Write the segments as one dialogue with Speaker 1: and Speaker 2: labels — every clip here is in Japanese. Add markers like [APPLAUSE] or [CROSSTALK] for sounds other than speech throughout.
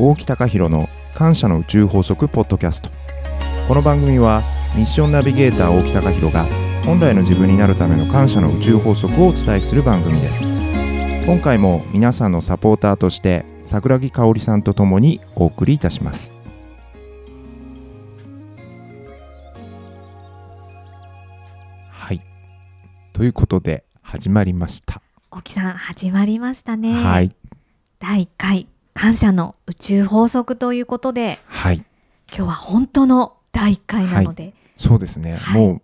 Speaker 1: 大木隆弘の感謝の宇宙法則ポッドキャスト。この番組はミッションナビゲーター大木隆弘が本来の自分になるための感謝の宇宙法則をお伝えする番組です。今回も皆さんのサポーターとして桜木香織さんとともにお送りいたします。はい。ということで始まりました。
Speaker 2: 沖さん始まりましたね。
Speaker 1: はい。
Speaker 2: 第1回感謝の宇宙法則ということで
Speaker 1: はい。
Speaker 2: 今日は本当の第1回なので、
Speaker 1: そうですね、
Speaker 2: はい。
Speaker 1: もう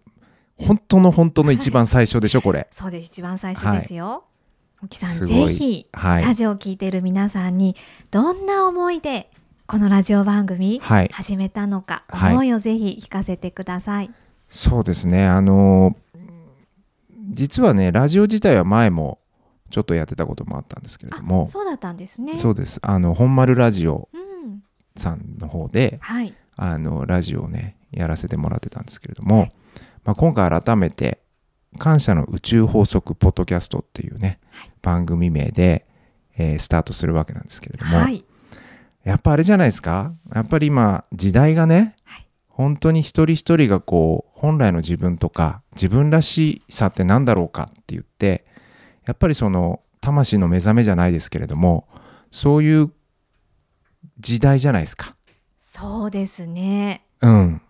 Speaker 1: 本当の本当の一番最初でしょこれ。[LAUGHS]
Speaker 2: そうです。一番最初ですよ。沖さんぜひ
Speaker 1: はい。
Speaker 2: ラジオを聞いている皆さんにどんな思いでこのラジオ番組
Speaker 1: はい。
Speaker 2: 始めたのか、
Speaker 1: はい。
Speaker 2: 思いをぜひ聞かせてください。
Speaker 1: そうですね。あの実はねラジオ自体は前もちょっとやってたこともあったんですけれども。
Speaker 2: そうだったんですね。
Speaker 1: そうです。あの本丸ラジオ
Speaker 2: うん、
Speaker 1: さんの方で
Speaker 2: はい。
Speaker 1: あのラジオをねやらせてもらってたんですけれども、まあ、今回改めて「感謝の宇宙法則ポッドキャスト」っていうね、番組名で、えースタートするわけなんですけれども、
Speaker 2: はい。
Speaker 1: やっぱあれじゃないですか？やっぱり今時代がね、
Speaker 2: はい。
Speaker 1: 本当に一人一人がこう本来の自分とか自分らしさって何だろうかって言ってやっぱりその魂の目覚めじゃないですけれどもそういう時代じゃないですか。
Speaker 2: そうですね。
Speaker 1: うん、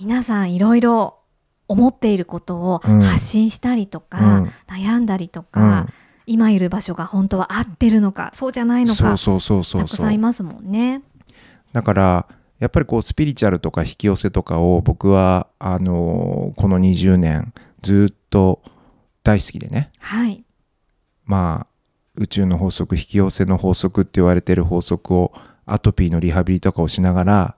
Speaker 2: 皆さんいろいろ思っていることを
Speaker 1: うん
Speaker 2: 発信したりとか、
Speaker 1: うん
Speaker 2: 悩んだりと
Speaker 1: う
Speaker 2: か、
Speaker 1: ん、
Speaker 2: 今いる場所が本当は合ってるのかそうじゃないのか
Speaker 1: そうそうそうそう
Speaker 2: たくさんいますもんね。
Speaker 1: だからやっぱりこうスピリチュアルとか引き寄せとかを僕はあのこの20年ずっと大好きでね。
Speaker 2: はい、
Speaker 1: まあ宇宙の法則引き寄せの法則って言われてる法則をアトピーのリハビリとかをしながら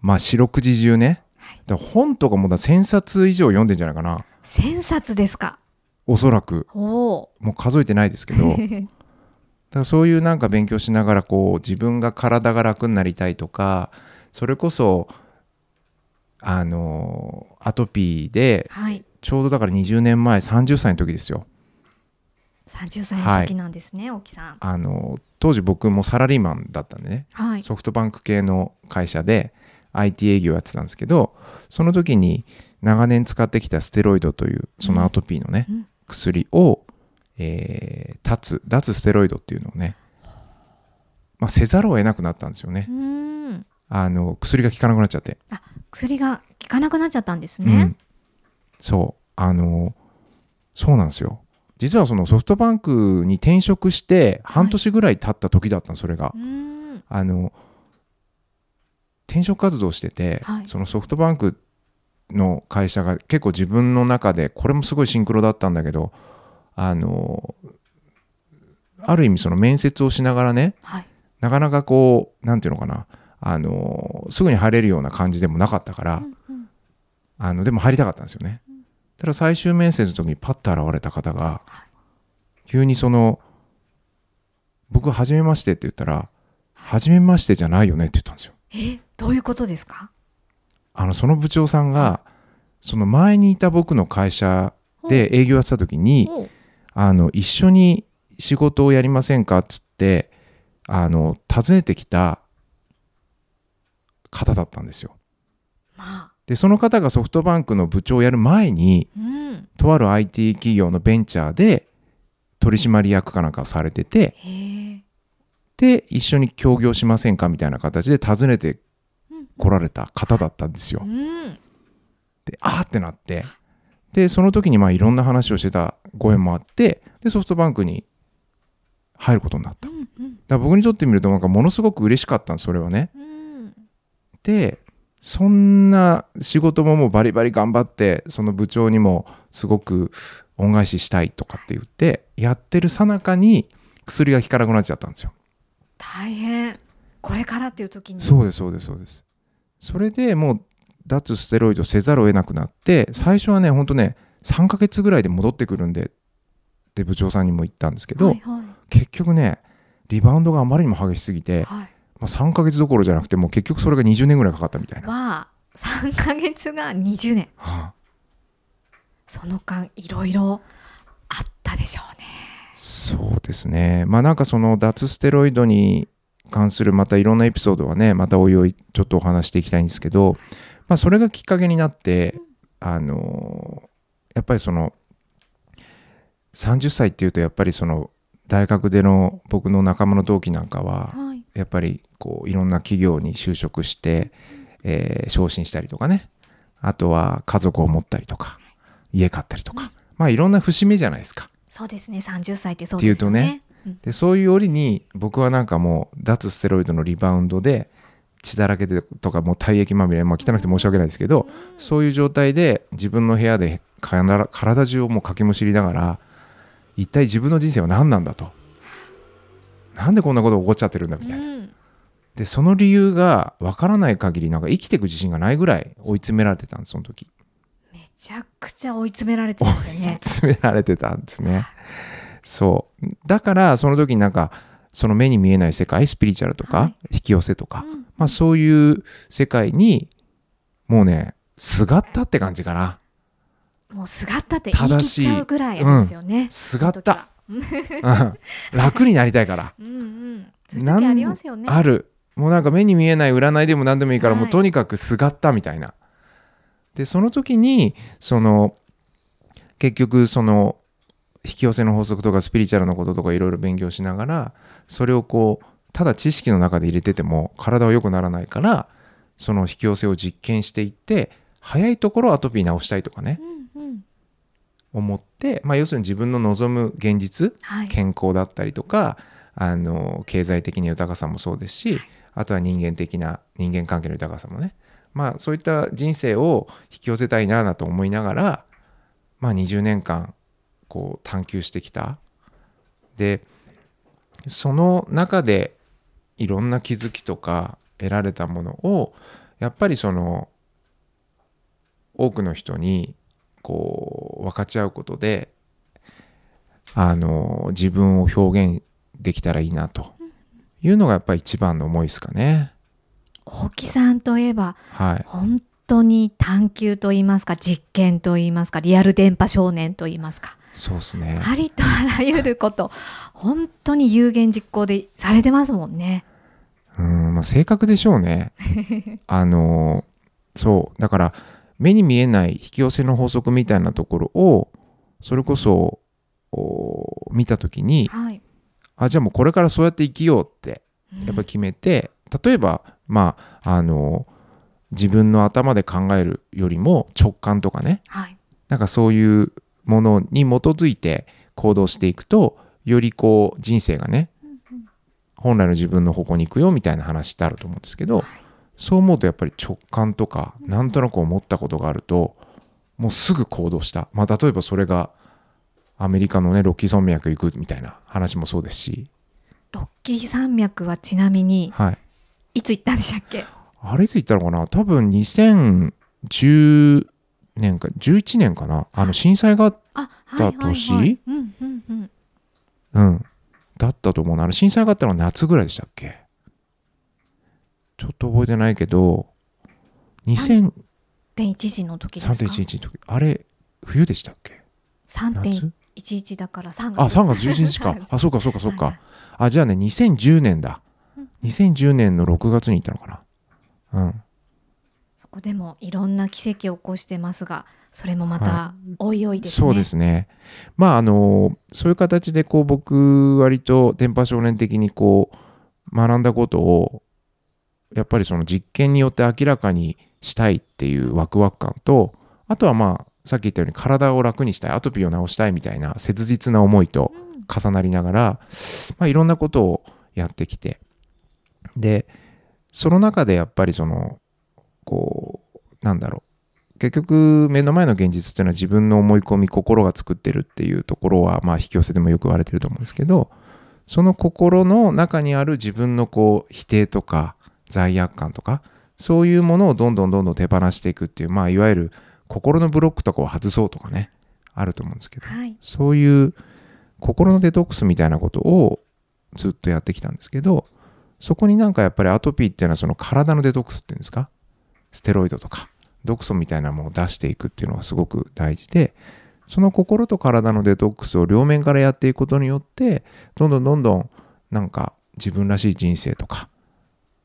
Speaker 1: まあ四六時中ね。だから本とかもだ1000冊以上読んでんじゃないかな。
Speaker 2: 千冊ですか。
Speaker 1: おそらく。もう数えてないですけど。[LAUGHS] だからそういうなんか勉強しながらこう自分が体が楽になりたいとかそれこそあのアトピーで
Speaker 2: はい、
Speaker 1: ちょうどだから20年前30歳の時ですよ
Speaker 2: 三十歳の時なんですね、沖さん。
Speaker 1: あの当時僕もサラリーマンだったんでね
Speaker 2: はい、
Speaker 1: ソフトバンク系の会社で IT 営業やってたんですけどその時に長年使ってきたステロイドというそのアトピーのね、
Speaker 2: うん
Speaker 1: 薬を、えー脱脱ステロイドっていうのをね、まあ、せざるを得なくなったんですよね。あの薬が効かなくなっちゃって。
Speaker 2: あ、薬が効かなくなっちゃったんですね
Speaker 1: うん。、そうあのそうなんですよ。実はそのソフトバンクに転職して半年ぐらい経った時だったのそれが。
Speaker 2: うーん。
Speaker 1: あの転職活動してて、
Speaker 2: はい
Speaker 1: そのソフトバンクの会社が結構自分の中でこれもすごいシンクロだったんだけどあのある意味その面接をしながらね
Speaker 2: はい。
Speaker 1: なかなかこうなんていうのかなあのすぐに入れるような感じでもなかったから、
Speaker 2: うんうん
Speaker 1: あのでも入りたかったんですよね。ただ最終面接の時にパッと現れた方が
Speaker 2: はい
Speaker 1: 急にその「僕はじめまして」って言ったら「はじめましてじゃないよね」って言ったんですよ。
Speaker 2: え、どういうことですか？
Speaker 1: あのその部長さんがその前にいた僕の会社で営業やってた時に
Speaker 2: お
Speaker 1: あの一緒に仕事をやりませんかっつってあの訪ねてきた方だったんですよ。
Speaker 2: まあ、
Speaker 1: でその方がソフトバンクの部長をやる前に
Speaker 2: うん。
Speaker 1: とある IT 企業のベンチャーで取締役かなんかをされてて。で一緒に協業しませんかみたいな形で訪ねて来られた方だったんですよ
Speaker 2: う。ん。
Speaker 1: であーってなってでその時にまあいろんな話をしてたご縁もあってでソフトバンクに入ることになった。だか
Speaker 2: うんうん
Speaker 1: ら僕にとってみるとなんかものすごく嬉しかったんですそれはね。
Speaker 2: うん。
Speaker 1: でそんな仕事ももうバリバリ頑張ってその部長にもすごく恩返ししたいとかって言ってやってるさなかに薬が効かなくなっちゃったんですよ。
Speaker 2: 大変。これからっていう時に。
Speaker 1: そうですそうですそうです。それでもう脱ステロイドせざるを得なくなって最初はねほんとね3ヶ月ぐらいで戻ってくるんでって部長さんにも言ったんですけど、
Speaker 2: はいは
Speaker 1: 結局ねリバウンドがあまりにも激しすぎ
Speaker 2: い。
Speaker 1: て、
Speaker 2: はい。
Speaker 1: まあ、3ヶ月どころじゃなくてもう結局それが20年ぐらいかかったみたいな。
Speaker 2: まあ、三ヶ月が20年。
Speaker 1: はあ
Speaker 2: その間、いろいろあったでしょうね。
Speaker 1: そうですねまあなんかその脱ステロイドに関するまたいろんなエピソードはねまたおいおいちょっとお話していきたいんですけど、まあ、それがきっかけになってあのやっぱりその30歳っていうとやっぱりその大学での僕の仲間の同期なんかは
Speaker 2: はい。
Speaker 1: やっぱりこういろんな企業に就職して、えー昇進したりとかねあとは家族を持ったりとか家買ったりとか、まあいろんな節目じゃないですか。
Speaker 2: そうですね。30歳ってそうですよね。うん
Speaker 1: でそういう折に僕はなんかもう脱ステロイドのリバウンドで血だらけでとかもう体液まみれ、まあ、汚くて申し訳ないですけどそういう状態で自分の部屋で体体中をもうかきむしりながら一体自分の人生は何なんだとなんでこんなこと起こっちゃってるんだみたいな。
Speaker 2: うん
Speaker 1: でその理由が分からない限りなんか生きていく自信がないぐらい追い詰められてたんですその時。
Speaker 2: めちゃくちゃ追い詰められてますよね。
Speaker 1: 詰められてたんですね。そう。だからその時になんかその目に見えない世界スピリチュアルとか、
Speaker 2: はい。
Speaker 1: 引き寄せとか、
Speaker 2: うん。
Speaker 1: まあそういう世界にもうねすがったって感じかな。
Speaker 2: もうすがったって言い切っちゃうぐらいですよね。
Speaker 1: すがった。楽になりたいから。[LAUGHS]
Speaker 2: うんうん。ありますよね。
Speaker 1: あるもうなんか目に見えない占いでも何でもいいから、
Speaker 2: はい
Speaker 1: もうとにかくすがったみたいなでその時にその結局その引き寄せの法則とかスピリチュアルのこととかいろいろ勉強しながらそれをこうただ知識の中で入れてても体は良くならないからその引き寄せを実験していって早いところアトピー治したいとかね
Speaker 2: うんうん。
Speaker 1: 思って、まあ、要するに自分の望む現実
Speaker 2: はい。
Speaker 1: 健康だったりとかあの経済的な豊かさもそうですしあとは人間的な人間関係の豊かさもね。まあそういった人生を引き寄せたいななと思いながらまあ20年間こう探求してきた。でその中でいろんな気づきとか得られたものをやっぱりその多くの人にこう分かち合うことであの自分を表現できたらいいなと。いうのがやっぱり一番の思いですかね。
Speaker 2: 大木さんといえば
Speaker 1: はい。
Speaker 2: 本当に探求と言いますか実験と言いますかリアル電波少年と言いますか
Speaker 1: そうですね。
Speaker 2: ありとあらゆること本当に有言実行でされてますもんね。
Speaker 1: うん、まあ性格でしょうね。[LAUGHS] あの、そう。だから、目に見えない引き寄せの法則みたいなところを、それこそ、お見たときに、
Speaker 2: はい。
Speaker 1: あ、じゃあもうこれからそうやって生きようって、やっぱ決めて、例えば、まあ、あの、自分の頭で考えるよりも直感とかね、
Speaker 2: はい。
Speaker 1: なんかそういうものに基づいて行動していくとよりこう人生がね本来の自分の方向に行くよみたいな話ってあると思うんですけどそう思うとやっぱり直感とかなんとなく思ったことがあるともうすぐ行動した。まあ例えばそれがアメリカのねロッキー山脈行くみたいな話もそうですし。
Speaker 2: ロッキー山脈はちなみに
Speaker 1: はい。
Speaker 2: いつ行ったんでしたっけ？
Speaker 1: あれいつ行ったのかな？多分2010年か11年かな？あの震災が
Speaker 2: あはいはい、はい、
Speaker 1: 年？
Speaker 2: うんうん。
Speaker 1: だったと思うな。あれ震災があったのは夏ぐらいでしたっけ？ちょっと覚えてないけど、2003.11
Speaker 2: 3.11の時ですか？
Speaker 1: の時、あれ、冬でしたっけ？夏
Speaker 2: 3.11だから3月
Speaker 1: あ、3月11日か。[LAUGHS] あ、そうかそうかそう
Speaker 2: はいはい
Speaker 1: か。あ、じゃあね、2010年だ。2010年の6月に行ったのかな。うん。
Speaker 2: そこでもいろんな奇跡を起こしてますがそれもまた
Speaker 1: は
Speaker 2: おいおいですね、
Speaker 1: そうですね。まああのそういう形でこう僕割と電波少年的にこう学んだことをやっぱりその実験によって明らかにしたいっていうワクワク感とあとはまあさっき言ったように体を楽にしたいアトピーを治したいみたいな切実な思いと重なりながら、まあ、いろんなことをやってきてでその中でやっぱりそのこうなんだろう結局目の前の現実っていうのは自分の思い込み心が作ってるっていうところはまあ引き寄せでもよく言われてると思うんですけどその心の中にある自分のこう否定とか罪悪感とかそういうものをどんどんどんどん手放していくっていうまあいわゆる心のブロックとかを外そうとかねあると思うんですけど
Speaker 2: はい。
Speaker 1: そういう心のデトックスみたいなことをずっとやってきたんですけどそこになんかやっぱりアトピーっていうのはその体のデトックスっていうんですか？ステロイドとか毒素みたいなものを出していくっていうのがすごく大事でその心と体のデトックスを両面からやっていくことによってどんどんどんどんなんか自分らしい人生とか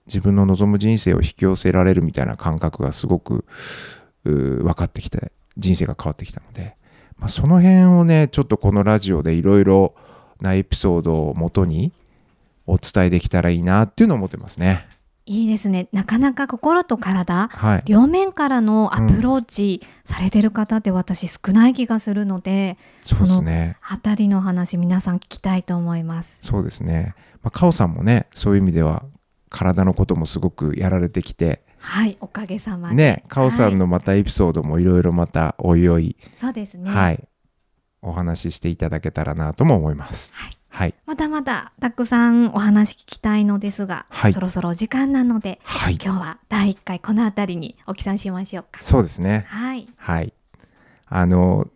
Speaker 1: 自分の望む人生を引き寄せられるみたいな感覚がすごくう分かってきて人生が変わってきたので、まあ、その辺をねちょっとこのラジオでいろいろなエピソードをもとにお伝えできたらいいなっていうのを思ってますね。
Speaker 2: いいですね。なかなか心と体、
Speaker 1: はい、
Speaker 2: 両面からのアプローチされてる方って私少ない気がするので、
Speaker 1: そうですね。
Speaker 2: あたりの話皆さん聞きたいと思います。
Speaker 1: そうですね。まあ、カオさんもね、そういう意味では体のこともすごくやられてきて、
Speaker 2: はい、おかげさまで。
Speaker 1: ね、カオさんのまたエピソードもいろいろまたおいおい、
Speaker 2: そうですね。
Speaker 1: はい、お話ししていただけたらなとも思います。
Speaker 2: はい
Speaker 1: はい。
Speaker 2: まだまだたくさんお話聞きたいのですが、
Speaker 1: はい
Speaker 2: そろそろお時間なので、
Speaker 1: はい。
Speaker 2: 今日は第1回この辺りにお帰参しましょうか。
Speaker 1: そうですね。
Speaker 2: はい。
Speaker 1: はい。あの、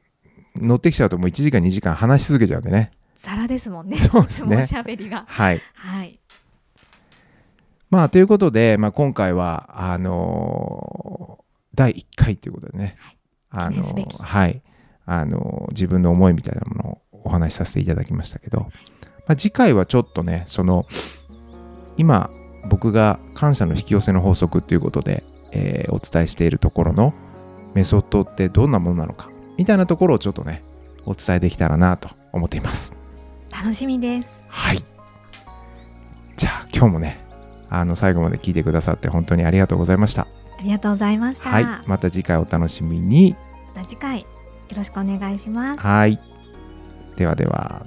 Speaker 1: 乗ってきちゃうともう1時間2時間話し続けちゃうんでね。
Speaker 2: ザラですもんね。
Speaker 1: そうですね [LAUGHS]
Speaker 2: おしゃべりが。
Speaker 1: はい。
Speaker 2: はい。
Speaker 1: まあ、ということで、まあ、今回は、あの第1回ということでね、あの
Speaker 2: 記念すべき
Speaker 1: はい。あの自分の思いみたいなものをお話しさせていただきましたけど、まあ、次回はちょっとね、その、今、僕が感謝の引き寄せの法則ということで、えーお伝えしているところのメソッドってどんなものなのか、みたいなところをちょっとね、お伝えできたらなと思っています。
Speaker 2: 楽しみです。
Speaker 1: はい。じゃあ今日もね、あの最後まで聞いてくださって本当にありがとうございました。
Speaker 2: ありがとうございました。
Speaker 1: はい。また次回お楽しみに。
Speaker 2: また次回よろしくお願いします。
Speaker 1: はい。ではでは。